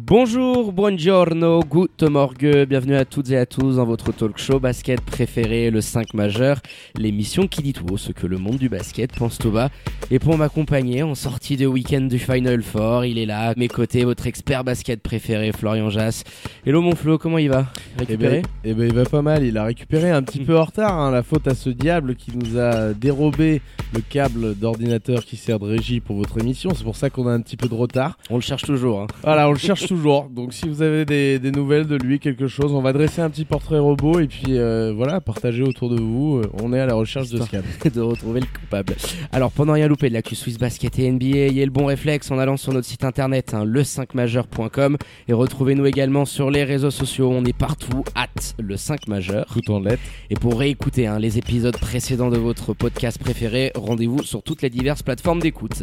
Bonjour, buongiorno, good morgue, bienvenue à toutes et à tous dans votre talk show basket préféré, le 5 majeur, l'émission qui dit tout ce que le monde du basket pense tout bas. Et pour m'accompagner en sortie de week-end du Final Four, il est là, à mes côtés, votre expert basket préféré, Florian Jass. Hello mon Flo, comment il va? Récupéré? Eh ben, il va pas mal, il a récupéré un petit peu en retard, hein, la faute à ce diable qui nous a dérobé le câble d'ordinateur qui sert de régie pour votre émission, c'est pour ça qu'on a un petit peu de retard. On le cherche toujours. Hein. Voilà, on le cherche toujours. Donc si vous avez des, des nouvelles de lui, quelque chose, on va dresser un petit portrait robot et puis euh, voilà, partager autour de vous. Euh, On est à la recherche de ce câble. de retrouver le coupable. Alors, pendant rien louper de l'actu Swiss Basket et NBA, ayez le bon réflexe en allant sur notre site internet, hein, le5majeur.com, et retrouvez-nous également sur les réseaux sociaux. On est partout, at le 5 majeur. Tout en lettres. Et pour réécouter hein, les épisodes précédents de votre podcast préféré, rendez-vous sur toutes les diverses plateformes d'écoute.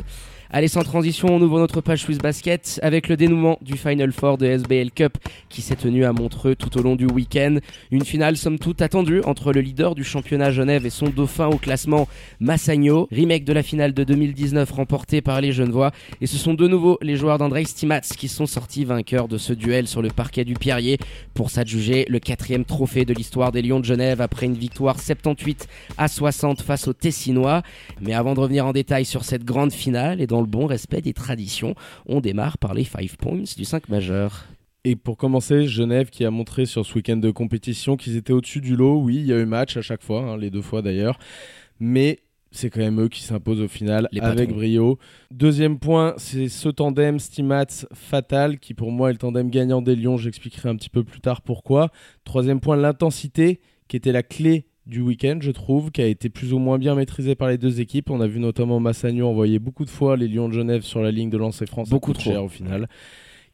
Allez, sans transition, on ouvre notre page Swiss Basket avec le dénouement du Final Four de SBL Cup qui s'est tenu à Montreux tout au long du week-end. Une finale somme toute attendue entre le leader du championnat Genève et son dauphin au classement Massagno, remake de la finale de 2019 remportée par les Genevois. Et ce sont de nouveau les joueurs d'Andrei Stimats qui sont sortis vainqueurs de ce duel sur le parquet du Pierrier pour s'adjuger le quatrième trophée de l'histoire des Lions de Genève après une victoire 78 à 60 face aux Tessinois. Mais avant de revenir en détail sur cette grande finale et le bon respect des traditions, on démarre par les 5 points du 5 majeur. Et pour commencer, Genève qui a montré sur ce week-end de compétition qu'ils étaient au-dessus du lot. Oui, il y a eu match à chaque fois, hein, les deux fois d'ailleurs. Mais c'est quand même eux qui s'imposent au final Les avec patrons. brio. Deuxième point, c'est ce tandem Stimats Fatal qui pour moi est le tandem gagnant des Lions. J'expliquerai un petit peu plus tard pourquoi. Troisième point, l'intensité qui était la clé du week-end, je trouve, qui a été plus ou moins bien maîtrisée par les deux équipes. On a vu notamment Massagno envoyer beaucoup de fois les Lions de Genève sur la ligne de lancer France. Beaucoup trop. cher au final.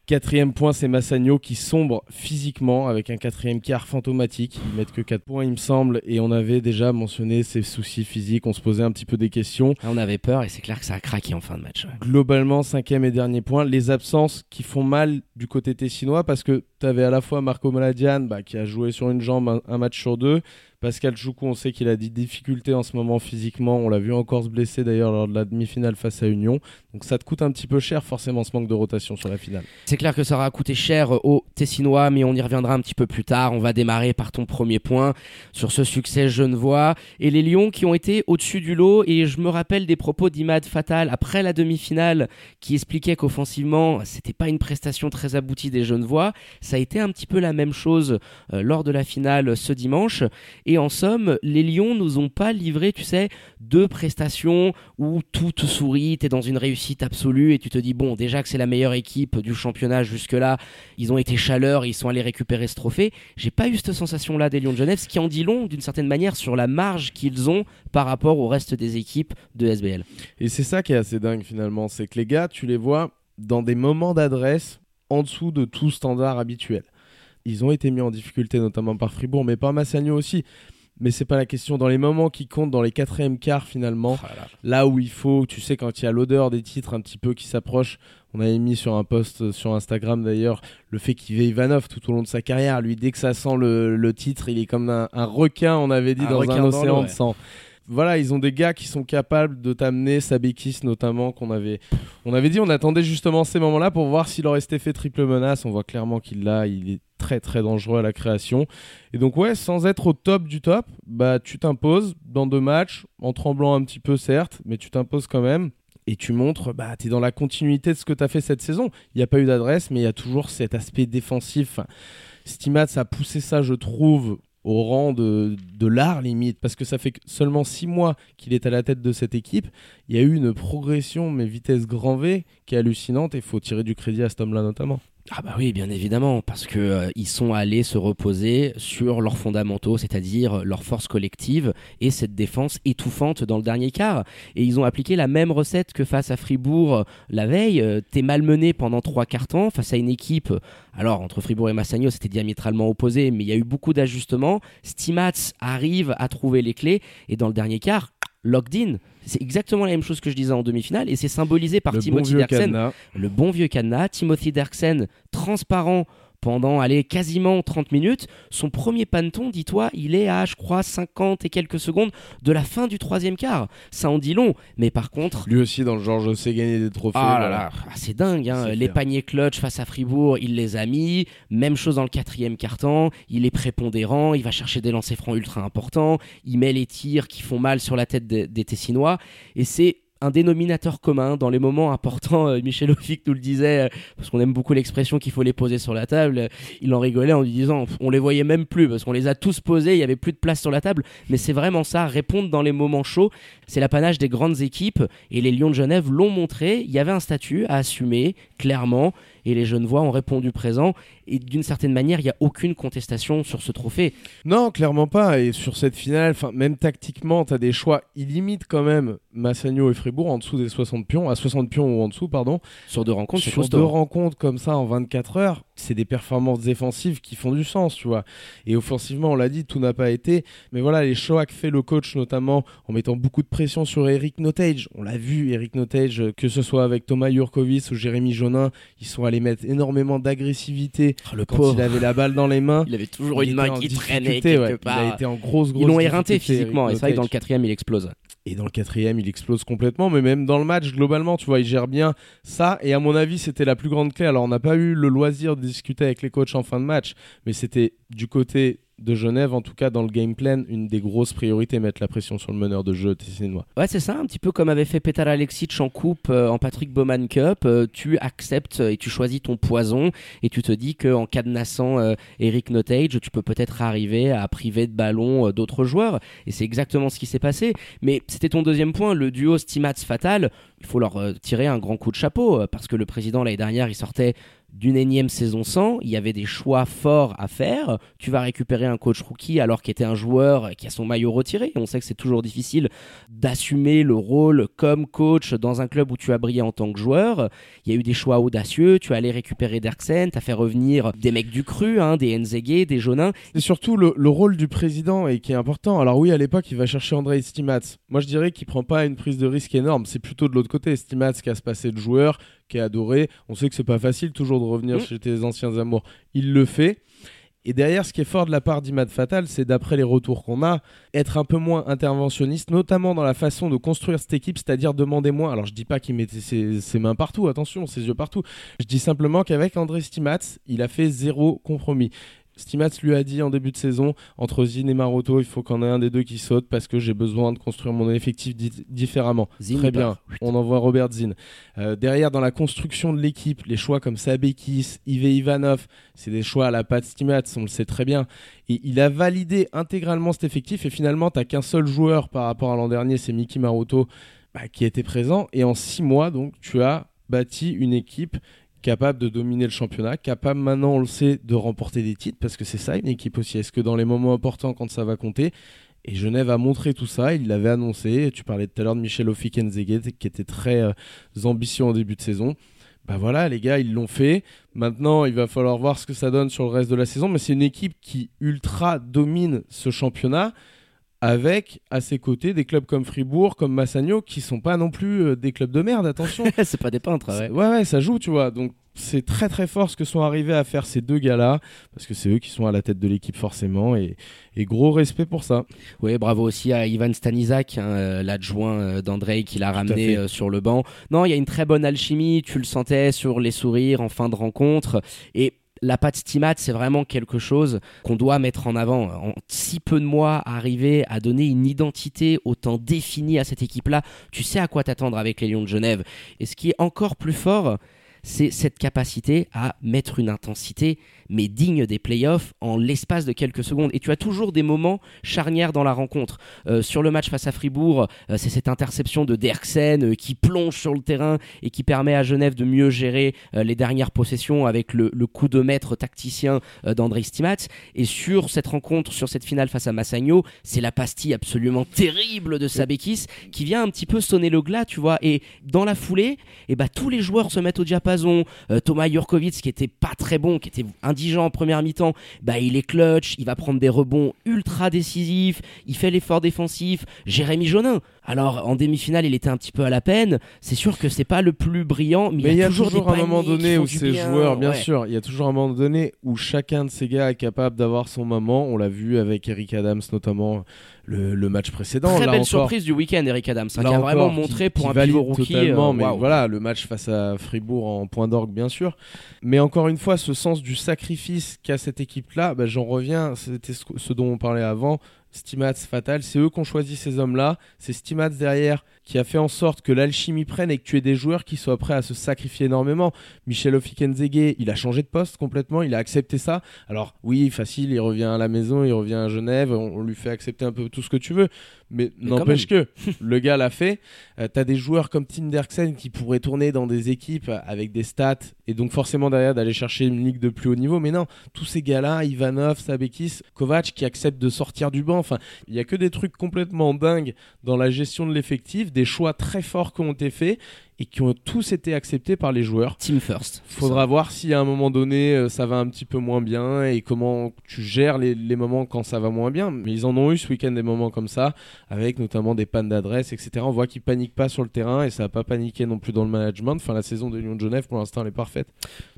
Quatrième point, c'est Massagno qui sombre physiquement avec un quatrième quart fantomatique. Ils mettent que 4 points, il me semble, et on avait déjà mentionné ses soucis physiques. On se posait un petit peu des questions. Là, on avait peur et c'est clair que ça a craqué en fin de match. ouais. Globalement, cinquième et dernier point, les absences qui font mal du côté tessinois parce que tu avais à la fois Marco Maladian bah, qui a joué sur une jambe un, un match sur deux. Pascal Choukou, on sait qu'il a des difficultés en ce moment physiquement. On l'a vu encore se blesser d'ailleurs lors de la demi-finale face à Union. Donc ça te coûte un petit peu cher forcément ce manque de rotation sur la finale. C'est clair que ça aura coûté cher aux Tessinois, mais on y reviendra un petit peu plus tard. On va démarrer par ton premier point sur ce succès genevois et les Lions qui ont été au-dessus du lot. Et je me rappelle des propos d'Imad Fatal après la demi-finale qui expliquait qu'offensivement, c'était pas une prestation très aboutie des Genevois. Ça a été un petit peu la même chose euh, lors de la finale ce dimanche. En somme, les Lions nous ont pas livré, tu sais, deux prestations où tout te sourit, t'es dans une réussite absolue et tu te dis bon, déjà que c'est la meilleure équipe du championnat jusque-là, ils ont été chaleurs, ils sont allés récupérer ce trophée. J'ai pas eu cette sensation-là des Lions de Genève, ce qui en dit long d'une certaine manière sur la marge qu'ils ont par rapport au reste des équipes de SBL. Et c'est ça qui est assez dingue finalement, c'est que les gars, tu les vois dans des moments d'adresse en dessous de tout standard habituel. Ils ont été mis en difficulté notamment par Fribourg, mais par Massagno aussi. Mais c'est pas la question. Dans les moments qui comptent, dans les quatrièmes quarts finalement, là où il faut, tu sais, quand il y a l'odeur des titres un petit peu qui s'approche, on avait mis sur un post sur Instagram d'ailleurs le fait qu'il veut Ivanov tout au long de sa carrière. Lui, dès que ça sent le, le titre, il est comme un, un requin, on avait dit, Un dans requin un océan de ouais. Voilà, ils ont des gars qui sont capables de t'amener Sabekis notamment qu'on avait on avait dit on attendait justement ces moments-là pour voir s'il aurait été fait triple menace, on voit clairement qu'il l'a, il est très très dangereux à la création. Et donc ouais, sans être au top du top, bah tu t'imposes dans deux matchs en tremblant un petit peu certes, mais tu t'imposes quand même et tu montres bah tu es dans la continuité de ce que tu as fait cette saison. Il n'y a pas eu d'adresse mais il y a toujours cet aspect défensif. Stimats a poussé ça je trouve au rang de, de l'art limite, parce que ça fait seulement six mois qu'il est à la tête de cette équipe. Il y a eu une progression, mais vitesse grand V, qui est hallucinante, et il faut tirer du crédit à cet homme-là notamment. Ah bah oui, bien évidemment, parce que euh, ils sont allés se reposer sur leurs fondamentaux, c'est-à-dire leur force collective et cette défense étouffante dans le dernier quart. Et ils ont appliqué la même recette que face à Fribourg euh, la veille. Euh, T'es malmené pendant trois quarts temps face à une équipe. Alors entre Fribourg et Massagno, c'était diamétralement opposé, mais il y a eu beaucoup d'ajustements. Stimats arrive à trouver les clés et dans le dernier quart, locked in. C'est exactement la même chose que je disais en demi-finale et c'est symbolisé par Le bon Timothy vieux Derksen le bon vieux cadenas, Timothy Derksen, transparent pendant allez, quasiment 30 minutes. Son premier panton, dis-toi, il est à, je crois, 50 et quelques secondes de la fin du troisième quart. Ça en dit long. Mais par contre, Lui aussi, dans le genre, je sais gagner des trophées. ah là là, ah, c'est dingue. hein. Les clair. paniers clutch face à Fribourg, il les a mis. Même chose dans le quatrième quart-temps. Il est prépondérant. Il va chercher des lancers francs ultra importants. Il met les tirs qui font mal sur la tête des, des Tessinois. Et c'est un dénominateur commun dans les moments importants. Euh, Michel Ofic nous le disait, euh, parce qu'on aime beaucoup l'expression qu'il faut les poser sur la table. Euh, Il en rigolait en lui disant on les voyait même plus parce qu'on les a tous posés, il y avait plus de place sur la table. Mais c'est vraiment ça, répondre dans les moments chauds, c'est l'apanage des grandes équipes. Et les Lions de Genève l'ont montré. Il y avait un statut à assumer, clairement. Et les Genevois ont répondu présent. Et d'une certaine manière, il n'y a aucune contestation sur ce trophée. Non, clairement pas. Et sur cette finale, même tactiquement, tu as des choix. Il limite quand même Massagno et Fribourg en dessous des 60 pions, à 60 pions ou en dessous, pardon. Sur deux rencontres, sur deux rencontres comme ça en 24 heures, c'est des performances défensives qui font du sens, tu vois. Et offensivement, on l'a dit, tout n'a pas été. Mais voilà, les choix que fait le coach, notamment en mettant beaucoup de pression sur Eric Notage. On l'a vu, Eric Notage, euh, que ce soit avec Thomas Jurkovic ou Jérémy Jonin, ils sont allés mettre énormément d'agressivité Oh, le quand pauvre. il avait la balle dans les mains. Il avait toujours Il une main qui traînait quelque ouais. part. Il a été en grosse, grosse Ils l'ont éreinté physiquement. Et c'est vrai que dans le quatrième, il explose. Et dans le quatrième, il explose complètement. Mais même dans le match, globalement, tu vois, il gère bien ça. Et à mon avis, c'était la plus grande clé. Alors, on n'a pas eu le loisir de discuter avec les coachs en fin de match, mais c'était du côté de Genève, en tout cas dans le game plan, une des grosses priorités, mettre la pression sur le meneur de jeu tessinois. Ouais, c'est ça, un petit peu comme avait fait Petar Alexic en coupe euh, en Patrick Bowman Cup. Euh, tu acceptes et tu choisis ton poison et tu te dis qu'en cadenassant euh, Eric Notage, tu peux peut-être arriver à priver de ballon euh, d'autres joueurs. Et c'est exactement ce qui s'est passé. Mais c'était ton deuxième point, le duo Stimats-Fatal. Il faut leur euh, tirer un grand coup de chapeau euh, parce que le président l'année dernière, il sortait d'une énième saison sans, il y avait des choix forts à faire. Tu vas récupérer un coach rookie alors qu'il était un joueur qui a son maillot retiré. On sait que c'est toujours difficile d'assumer le rôle comme coach dans un club où tu as brillé en tant que joueur. Il y a eu des choix audacieux. Tu as allé récupérer Derksen, tu as fait revenir des mecs du cru, hein, des Nzege, des Jonin. C'est surtout le, le rôle du président et qui est important. Alors oui, à l'époque, il va chercher André Stimats. Moi, je dirais qu'il prend pas une prise de risque énorme. C'est plutôt de l'autre côté. Stimats qui a se passé de joueur, qui est adoré. On sait que c'est pas facile toujours de revenir Mm. chez tes anciens amours. Il le fait. Et derrière, ce qui est fort de la part d'Imad Fatal, c'est d'après les retours qu'on a, être un peu moins interventionniste, notamment dans la façon de construire cette équipe, c'est-à-dire demander moins. Alors je dis pas qu'il mettait ses, ses mains partout, attention, ses yeux partout. Je dis simplement qu'avec André Stimats, il a fait zéro compromis. Stimats lui a dit en début de saison, entre Zin et Maroto, il faut qu'on ait un des deux qui saute parce que j'ai besoin de construire mon effectif di- différemment. Zin, Très bien, part. on envoie Robert Zin. Euh, derrière, dans la construction de l'équipe, les choix comme Sabekis, Ive Ivanov, c'est des choix à la patte Stimats, on le sait très bien. Et il a validé intégralement cet effectif et finalement, t'as qu'un seul joueur par rapport à l'an dernier, c'est Miki Maroto, bah, qui était présent. Et en six mois, donc, tu as bâti une équipe capable de dominer le championnat, capable maintenant, on le sait, de remporter des titres, parce que c'est ça une équipe aussi. Est-ce que dans les moments importants, quand ça va compter, et Genève a montré tout ça, il l'avait annoncé. Tu parlais tout à l'heure de Michel Ofikenzege qui était très euh, ambitieux en début de saison. Bah voilà, les gars, ils l'ont fait. Maintenant, il va falloir voir ce que ça donne sur le reste de la saison. Mais c'est une équipe qui ultra domine ce championnat avec à ses côtés des clubs comme Fribourg, comme Massagno, qui sont pas non plus euh, des clubs de merde, attention. c'est pas des peintres, ouais. C'est- ouais, ouais, ça joue, tu vois. Donc c'est très très fort ce que sont arrivés à faire ces deux gars-là, parce que c'est eux qui sont à la tête de l'équipe forcément, et, et gros respect pour ça. Oui, bravo aussi à Ivan Stanizak, hein, euh, l'adjoint euh, d'Andrei qui l'a ramené euh, sur le banc. Non, il y a une très bonne alchimie, tu le sentais sur les sourires en fin de rencontre. Et la patte Stimat, c'est vraiment quelque chose qu'on doit mettre en avant. En si peu de mois, arriver à donner une identité autant définie à cette équipe-là, tu sais à quoi t'attendre avec les Lions de Genève. Et ce qui est encore plus fort, c'est cette capacité à mettre une intensité mais digne des playoffs en l'espace de quelques secondes. Et tu as toujours des moments charnières dans la rencontre. Euh, sur le match face à Fribourg, euh, c'est cette interception de Derksen euh, qui plonge sur le terrain et qui permet à Genève de mieux gérer les dernières possessions avec le, coup de maître tacticien d'André Stimatz. Et sur cette rencontre, sur cette finale face à Massagno, c'est la pastille absolument terrible de Sabekis qui vient un petit peu sonner le glas, tu vois. Et dans la foulée, et eh bah, tous les joueurs se mettent au diapason. Thomas Jurkovic, qui était pas très bon, qui était indigent en première mi-temps, bah, il est clutch, il va prendre des rebonds ultra décisifs, il fait l'effort défensif. Jérémy Jonin, alors en demi-finale, il était un petit peu à la peine. C'est sûr que c'est pas le plus brillant, mais, il y a, toujours, un moment donné où ces joueurs, bien sûr, il y a toujours un moment donné où chacun de ces gars est capable d'avoir son moment. On l'a vu avec Eric Adams notamment le, match précédent. Très belle surprise du week-end, Eric Adams, hein, qui a vraiment montré pour un pivot rookie. Totalement, mais voilà, le match face à Fribourg en point d'orgue, bien sûr. Mais encore une fois, ce sens du sacrifice qu'a cette équipe-là, bah, j'en reviens, c'était ce dont on parlait avant. Stimats, Fatal, c'est eux qui ont choisi ces hommes-là. C'est Stimats derrière qui a fait en sorte que l'alchimie prenne et que tu aies des joueurs qui soient prêts à se sacrifier énormément. Michel Ofikenzege, il a changé de poste complètement, il a accepté ça. Alors oui, facile, il revient à la maison, il revient à Genève, on, lui fait accepter un peu tout ce que tu veux. Mais, n'empêche que le gars l'a fait. Euh, tu as des joueurs comme Tim Derksen qui pourraient tourner dans des équipes avec des stats et donc forcément derrière d'aller chercher une ligue de plus haut niveau. Mais non, tous ces gars-là, Ivanov, Sabekis, Kovac, qui acceptent de sortir du banc. Enfin, il y a que des trucs complètement dingues dans la gestion de l'effectif, des choix très forts qui ont été faits et qui ont tous été acceptés par les joueurs. Team first. Faudra voir si à un moment donné euh, ça va un petit peu moins bien et comment tu gères les, moments quand ça va moins bien. Mais ils en ont eu ce week-end des moments comme ça, avec notamment des pannes d'adresse, etc. On voit qu'ils paniquent pas sur le terrain et ça n'a pas paniqué non plus dans le management. Enfin, la saison de Lyon de Genève pour l'instant elle est parfaite.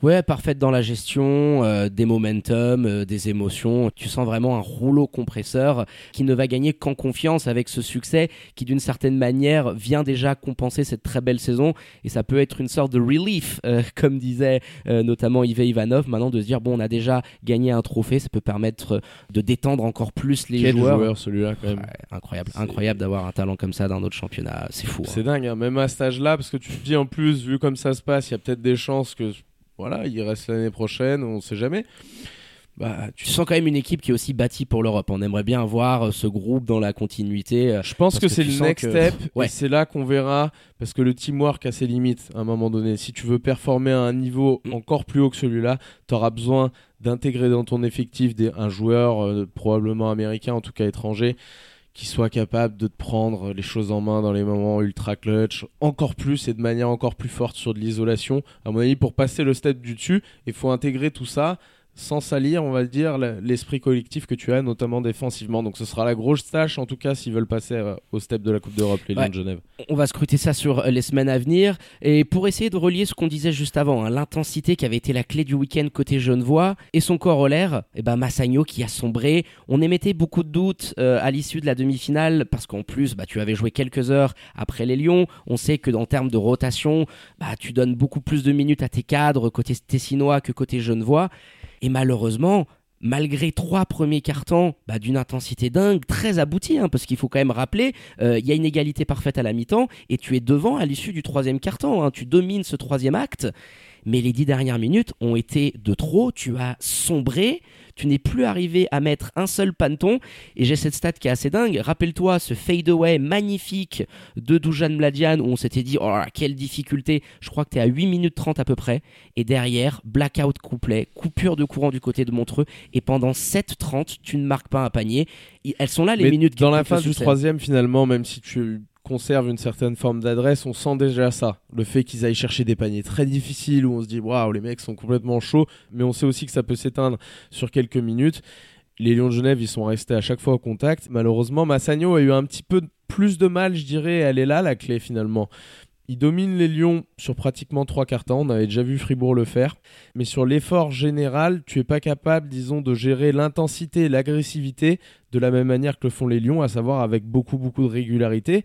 Ouais, parfaite dans la gestion, euh, des momentum, euh, des émotions. Tu sens vraiment un rouleau compresseur qui ne va gagner qu'en confiance avec ce succès qui d'une certaine manière vient déjà compenser cette très belle saison et ça peut être une sorte de relief, euh, comme disait euh, notamment Yves Ivanov, maintenant de se dire bon on a déjà gagné un trophée, ça peut permettre de détendre encore plus les Quel joueurs. joueur celui-là quand même. incroyable, incroyable d'avoir un talent comme ça dans notre championnat, c'est fou. C'est hein. dingue, hein. même à cet âge-là, parce que tu te dis en plus, vu comme ça se passe, il y a peut-être des chances que voilà, il reste l'année prochaine, on ne sait jamais. Bah, tu sens quand même une équipe qui est aussi bâtie pour l'Europe. On aimerait bien voir euh, ce groupe dans la continuité. Euh, Je pense que, c'est le next step. Et c'est là qu'on verra, parce que le teamwork a ses limites à un moment donné. Si tu veux performer à un niveau mm. encore plus haut que celui-là, tu auras besoin d'intégrer dans ton effectif des, un joueur, euh, probablement américain, en tout cas étranger, qui soit capable de te prendre les choses en main dans les moments ultra clutch, encore plus et de manière encore plus forte sur de l'isolation. À mon avis, pour passer le step du dessus, il faut intégrer tout ça sans salir, on va dire, l'esprit collectif que tu as, notamment défensivement. Donc ce sera la grosse tâche, en tout cas, s'ils veulent passer euh, au step de la Coupe d'Europe, les Lions de Genève. On va scruter ça sur euh, les semaines à venir. Et pour essayer de relier ce qu'on disait juste avant, hein, l'intensité qui avait été la clé du week-end côté Genevois, et son corollaire, eh ben Massagno qui a sombré. On émettait beaucoup de doutes euh, à l'issue de la demi-finale, parce qu'en plus, bah, tu avais joué quelques heures après les Lions. On sait que en termes de rotation, bah, tu donnes beaucoup plus de minutes à tes cadres côté tessinois que côté Genevois. Et malheureusement, malgré trois premiers cartons bah, d'une intensité dingue, très aboutie, hein, parce qu'il faut quand même rappeler, euh, il y a une égalité parfaite à la mi-temps, et tu es devant à l'issue du troisième carton, hein. tu domines ce troisième acte, mais les dix dernières minutes ont été de trop, tu as sombré, tu n'es plus arrivé à mettre un seul panton. Et j'ai cette stat qui est assez dingue. Rappelle-toi ce fade-away magnifique de Dujan Mladian où on s'était dit, oh là quelle difficulté. Je crois que tu es à 8 minutes 30 à peu près. Et derrière, blackout couplet, coupure de courant du côté de Montreux. Et pendant 7-30, tu ne marques pas un panier. Elles sont là les minutes. Dans la fin du troisième, finalement, même si tu conserve une certaine forme d'adresse, on sent déjà ça. Le fait qu'ils aillent chercher des paniers très difficiles où on se dit waouh, les mecs sont complètement chauds, mais on sait aussi que ça peut s'éteindre sur quelques minutes. Les Lions de Genève, ils sont restés à chaque fois au contact. Malheureusement, Massagno a eu un petit peu plus de mal, je dirais. Elle est là, la clé, finalement. Il domine les Lions sur pratiquement trois quarts temps. On avait déjà vu Fribourg le faire. Mais sur l'effort général, tu es pas capable, disons, de gérer l'intensité et l'agressivité de la même manière que le font les Lions, à savoir avec beaucoup, beaucoup de régularité.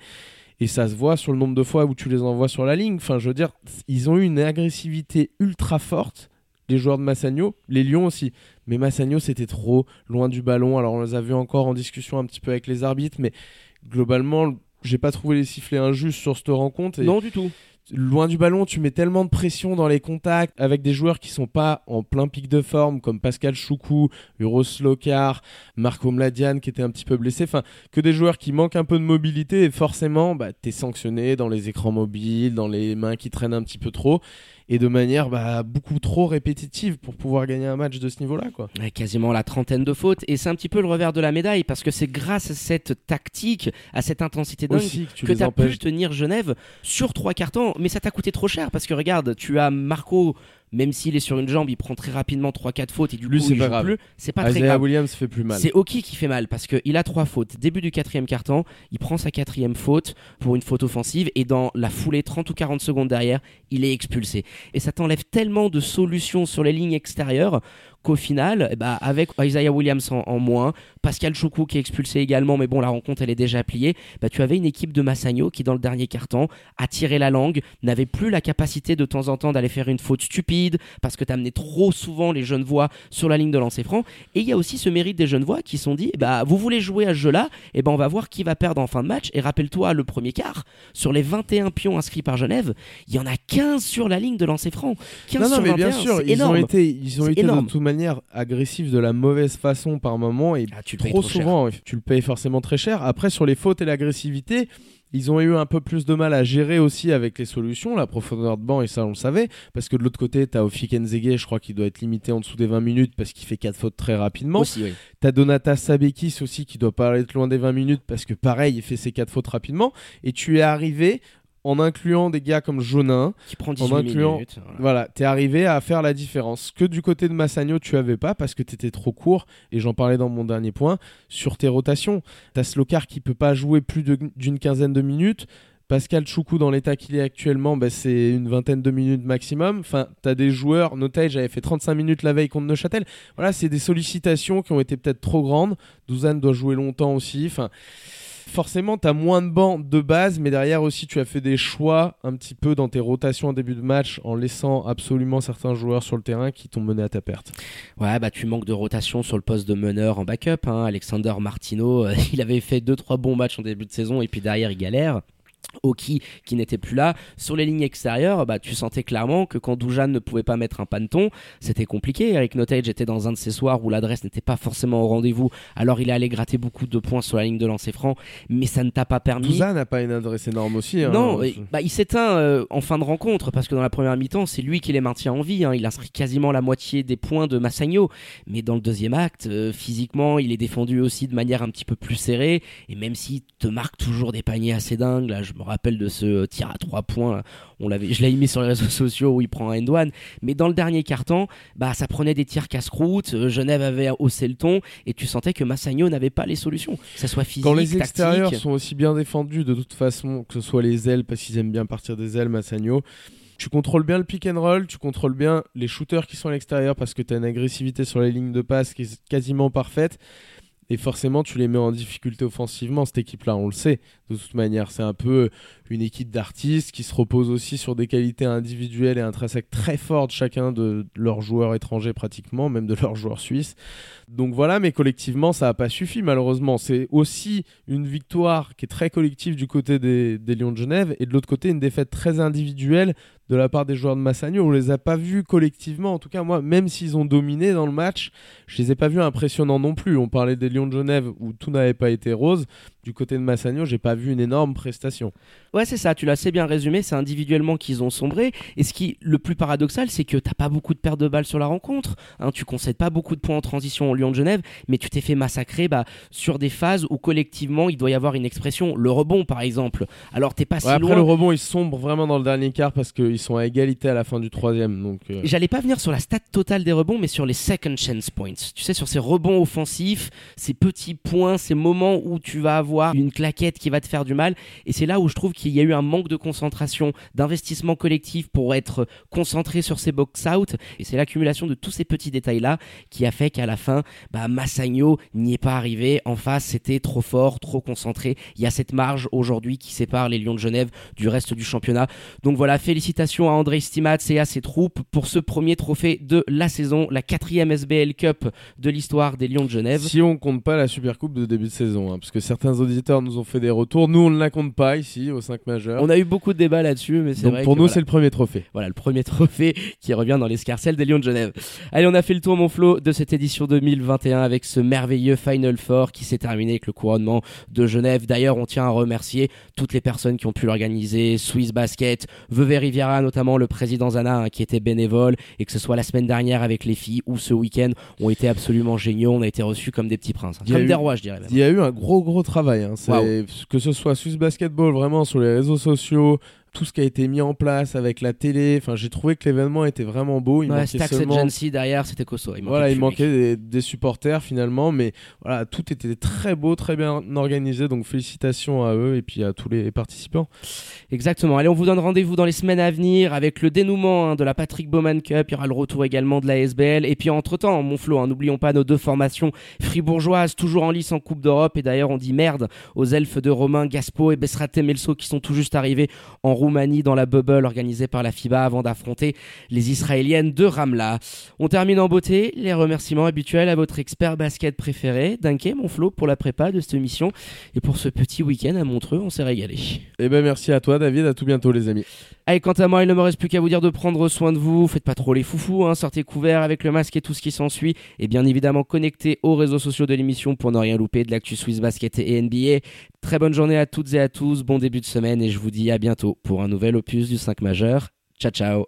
Et ça se voit sur le nombre de fois où tu les envoies sur la ligne. Enfin, je veux dire, ils ont eu une agressivité ultra forte, les joueurs de Massagno, les Lions aussi. Mais Massagno, c'était trop loin du ballon. Alors, on les a vus encore en discussion un petit peu avec les arbitres, mais globalement, j'ai pas trouvé les sifflets injustes sur cette rencontre. non, du tout. loin du ballon, tu mets tellement de pression dans les contacts avec des joueurs qui sont pas en plein pic de forme, comme Pascal Choukou, Uros Lokar, Marco Mladian qui était un petit peu blessé, enfin, que des joueurs qui manquent un peu de mobilité et forcément, bah, t'es sanctionné dans les écrans mobiles, dans les mains qui traînent un petit peu trop et de manière bah, beaucoup trop répétitive pour pouvoir gagner un match de ce niveau-là. Quoi. quasiment la trentaine de fautes et c'est un petit peu le revers de la médaille parce que c'est grâce à cette tactique, à cette intensité dingue que tu as pu tenir Genève sur trois cartons mais ça t'a coûté trop cher parce que regarde, tu as Marco même s'il est sur une jambe, il prend très rapidement 3-4 fautes et du Lui, coup il pas joue grave. plus. C'est pas très grave. Williams fait plus mal. C'est Oki qui fait mal parce qu'il a trois fautes. Début du quatrième carton, il prend sa quatrième faute pour une faute offensive et dans la foulée 30 ou 40 secondes derrière, il est expulsé. Et ça t'enlève tellement de solutions sur les lignes extérieures qu'au final, bah, avec Isaiah Williams en, moins, Pascal Choukou qui est expulsé également, mais bon, la rencontre elle est déjà pliée, bah, tu avais une équipe de Massagno qui, dans le dernier carton, a tiré la langue, n'avait plus la capacité de temps en temps d'aller faire une faute stupide parce que tu amenais trop souvent les jeunes voix sur la ligne de lancer franc. Et il y a aussi ce mérite des jeunes voix qui sont dit bah, vous voulez jouer à ce jeu-là, et ben on va voir qui va perdre en fin de match. Et rappelle-toi, le premier quart, sur les 21 pions inscrits par Genève, il y en a 15 sur la ligne de lancer franc. 15 non, non, sur mais 21, bien sûr, ils énorme. ont été, ils ont été énorme. toute manière agressifs de la mauvaise façon par moment et Ah, tu trop cher. souvent, tu le payes forcément très cher. Après, sur les fautes et l'agressivité, ils ont eu un peu plus de mal à gérer aussi avec les solutions, la profondeur de banc, et ça on le savait, parce que de l'autre côté, t'as Ofik Nzege, je crois qu'il doit être limité en dessous des 20 minutes parce qu'il fait 4 fautes très rapidement. Aussi, oui. T'as Donatas Sabekis aussi qui doit pas être loin des 20 minutes parce que pareil, il fait ses 4 fautes rapidement. Et tu es arrivé en incluant des gars comme Jonin, Qui prend 18 incluant- minutes. voilà. voilà, t'es arrivé à faire la différence. Que du côté de Massagno, tu avais pas parce que t'étais trop court, et j'en parlais dans mon dernier point, sur tes rotations. T'as Slokar qui peut pas jouer plus d'une quinzaine de minutes. Pascal Choukou, dans l'état qu'il est actuellement, bah, c'est une vingtaine de minutes maximum. Enfin, t'as des joueurs, Notage avait fait 35 minutes la veille contre Neuchâtel. Voilà, c'est des sollicitations qui ont été peut-être trop grandes. Douzan doit jouer longtemps aussi. Enfin, forcément, tu as moins de bancs de base, mais derrière aussi, tu as fait des choix un petit peu dans tes rotations en début de match en laissant absolument certains joueurs sur le terrain qui t'ont mené à ta perte. Ouais, bah tu manques de rotation sur le poste de meneur en backup. Hein. Alexander Martino, euh, il avait fait 2-3 bons matchs en début de saison et puis derrière il galère. Oki qui n'était plus là. Sur les lignes extérieures, bah, tu sentais clairement que quand Doujan ne pouvait pas mettre un panton, c'était compliqué. Eric Notage était dans un de ces soirs où l'adresse n'était pas forcément au rendez-vous. Alors il est allé gratter beaucoup de points sur la ligne de lancer franc, mais ça ne t'a pas permis. Douzan n'a pas une adresse énorme aussi. hein. Non, bah, il s'éteint euh, en fin de rencontre parce que dans la première mi-temps, c'est lui qui les maintient en vie. hein. Il inscrit quasiment la moitié des points de Massagno. Mais dans le deuxième acte, euh, physiquement, il est défendu aussi de manière un petit peu plus serrée. Et même s'il te marque toujours des paniers assez dingues, là, je me rappelle de ce euh, tir à trois points. On l'avait, je l'avais mis sur les réseaux sociaux où il prend un end-one. Mais dans le dernier carton, bah, ça prenait des tirs casse-croûte. euh, Genève avait haussé le ton et tu sentais que Massagno n'avait pas les solutions. Que ça soit physique, Quand les extérieurs sont aussi bien défendus, de toute façon, que ce soit les ailes, parce qu'ils aiment bien partir des ailes, Massagno, tu contrôles bien le pick and roll, tu contrôles bien les shooters qui sont à l'extérieur parce que tu as une agressivité sur les lignes de passe qui est quasiment parfaite. Et forcément, tu les mets en difficulté offensivement, cette équipe-là, on le sait. De toute manière, c'est un peu une équipe d'artistes qui se repose aussi sur des qualités individuelles et intrinsèques très fortes, chacun de leurs joueurs étrangers pratiquement, même de leurs joueurs suisses. Donc voilà, mais collectivement, ça n'a pas suffi malheureusement. C'est aussi une victoire qui est très collective du côté des, des Lions de Genève et de l'autre côté une défaite très individuelle de la part des joueurs de Massagno. On les a pas vus collectivement. En tout cas, moi, même s'ils ont dominé dans le match, je les ai pas vus impressionnants non plus. On parlait des Lions de Genève où tout n'avait pas été rose. Du côté de Massagno, j'ai pas vu une énorme prestation. Ouais, c'est ça, tu l'as assez bien résumé, c'est individuellement qu'ils ont sombré. Et ce qui le plus paradoxal, c'est que t'as pas beaucoup de pertes de balles sur la rencontre. Hein, tu concèdes pas beaucoup de points en transition au Lyon de Genève, mais tu t'es fait massacrer bah, sur des phases où collectivement il doit y avoir une expression. Le rebond, par exemple. Alors t'es pas si Ouais, après, loin. le rebond, il sombre vraiment dans le dernier quart parce qu'ils sont à égalité à la fin du troisième. Donc, euh, J'allais pas venir sur la stat totale des rebonds, mais sur les second chance points. Tu sais, sur ces rebonds offensifs, ces petits points, ces moments où tu vas avoir une claquette qui va te faire du mal. Et c'est là où je trouve qu'il y a eu un manque de concentration, d'investissement collectif pour être concentré sur ces box-out. Et c'est l'accumulation de tous ces petits détails-là qui a fait qu'à la fin, bah, Massagno n'y est pas arrivé. En face, c'était trop fort, trop concentré. Il y a cette marge aujourd'hui qui sépare les Lions de Genève du reste du championnat. Donc voilà, félicitations à André Stimats et à ses troupes pour ce premier trophée de la saison, la quatrième SBL Cup de l'histoire des Lions de Genève. si on compte pas la Super Coupe de début de saison, hein, parce que certains auditeurs nous ont fait des retours. Nous, on ne la compte pas ici au 5 majeur. On a eu beaucoup de débats là-dessus, mais c'est vrai pour que nous, voilà. c'est le premier trophée. Voilà le premier trophée qui revient dans l'escarcelle des Lions de Genève. Allez, on a fait le tour, mon Flo, de cette édition 2021 avec ce merveilleux Final Four qui s'est terminé avec le couronnement de Genève. D'ailleurs, on tient à remercier toutes les personnes qui ont pu l'organiser, Swiss Basket, Vevey Riviera, notamment le président Zana hein, qui était bénévole, et que ce soit la semaine dernière avec les filles ou ce week-end, ont été absolument géniaux. On a été reçus comme des petits princes, hein. Comme eu- des rois, je dirais. Même. Il y a eu un gros gros travail. Hein. Que ce soit Swiss Basketball vraiment sur les réseaux sociaux, tout ce qui a été mis en place avec la télé. Enfin, j'ai trouvé que l'événement était vraiment beau. Il Ouais, manquait seulement- Agency derrière, c'était costaud. Il manquait Voilà, il manquait des, des supporters finalement, mais voilà, tout était très beau, très bien organisé. Donc félicitations à eux et puis à tous les participants. Exactement. Allez, on vous donne rendez-vous dans les semaines à venir avec le dénouement hein, de la Patrick Bowman Cup. Il y aura le retour également de la SBL. Et puis entre-temps, mon Flo, hein, n'oublions pas nos deux formations fribourgeoises, toujours en lice en Coupe d'Europe. Et d'ailleurs, on dit merde aux elfes de Romain Gaspo et Besrate Melso qui sont tout juste arrivés en Roumanie dans la bubble organisée par la FIBA avant d'affronter les Israéliennes de Ramla. On termine en beauté. Les remerciements habituels à votre expert basket préféré, Dunké, mon Flo, pour la prépa de cette émission. Et pour ce petit week-end à Montreux, on s'est régalé. Et ben merci à toi, David. À tout bientôt, les amis. Allez, quant à moi, il ne me reste plus qu'à vous dire de prendre soin de vous. Faites pas trop les foufous, hein. sortez couverts avec le masque et tout ce qui s'ensuit. Et bien évidemment, connectez aux réseaux sociaux de l'émission pour ne rien louper de l'actu Swiss Basket et NBA. Très bonne journée à toutes et à tous, bon début de semaine et je vous dis à bientôt pour un nouvel opus du 5 majeur. Ciao ciao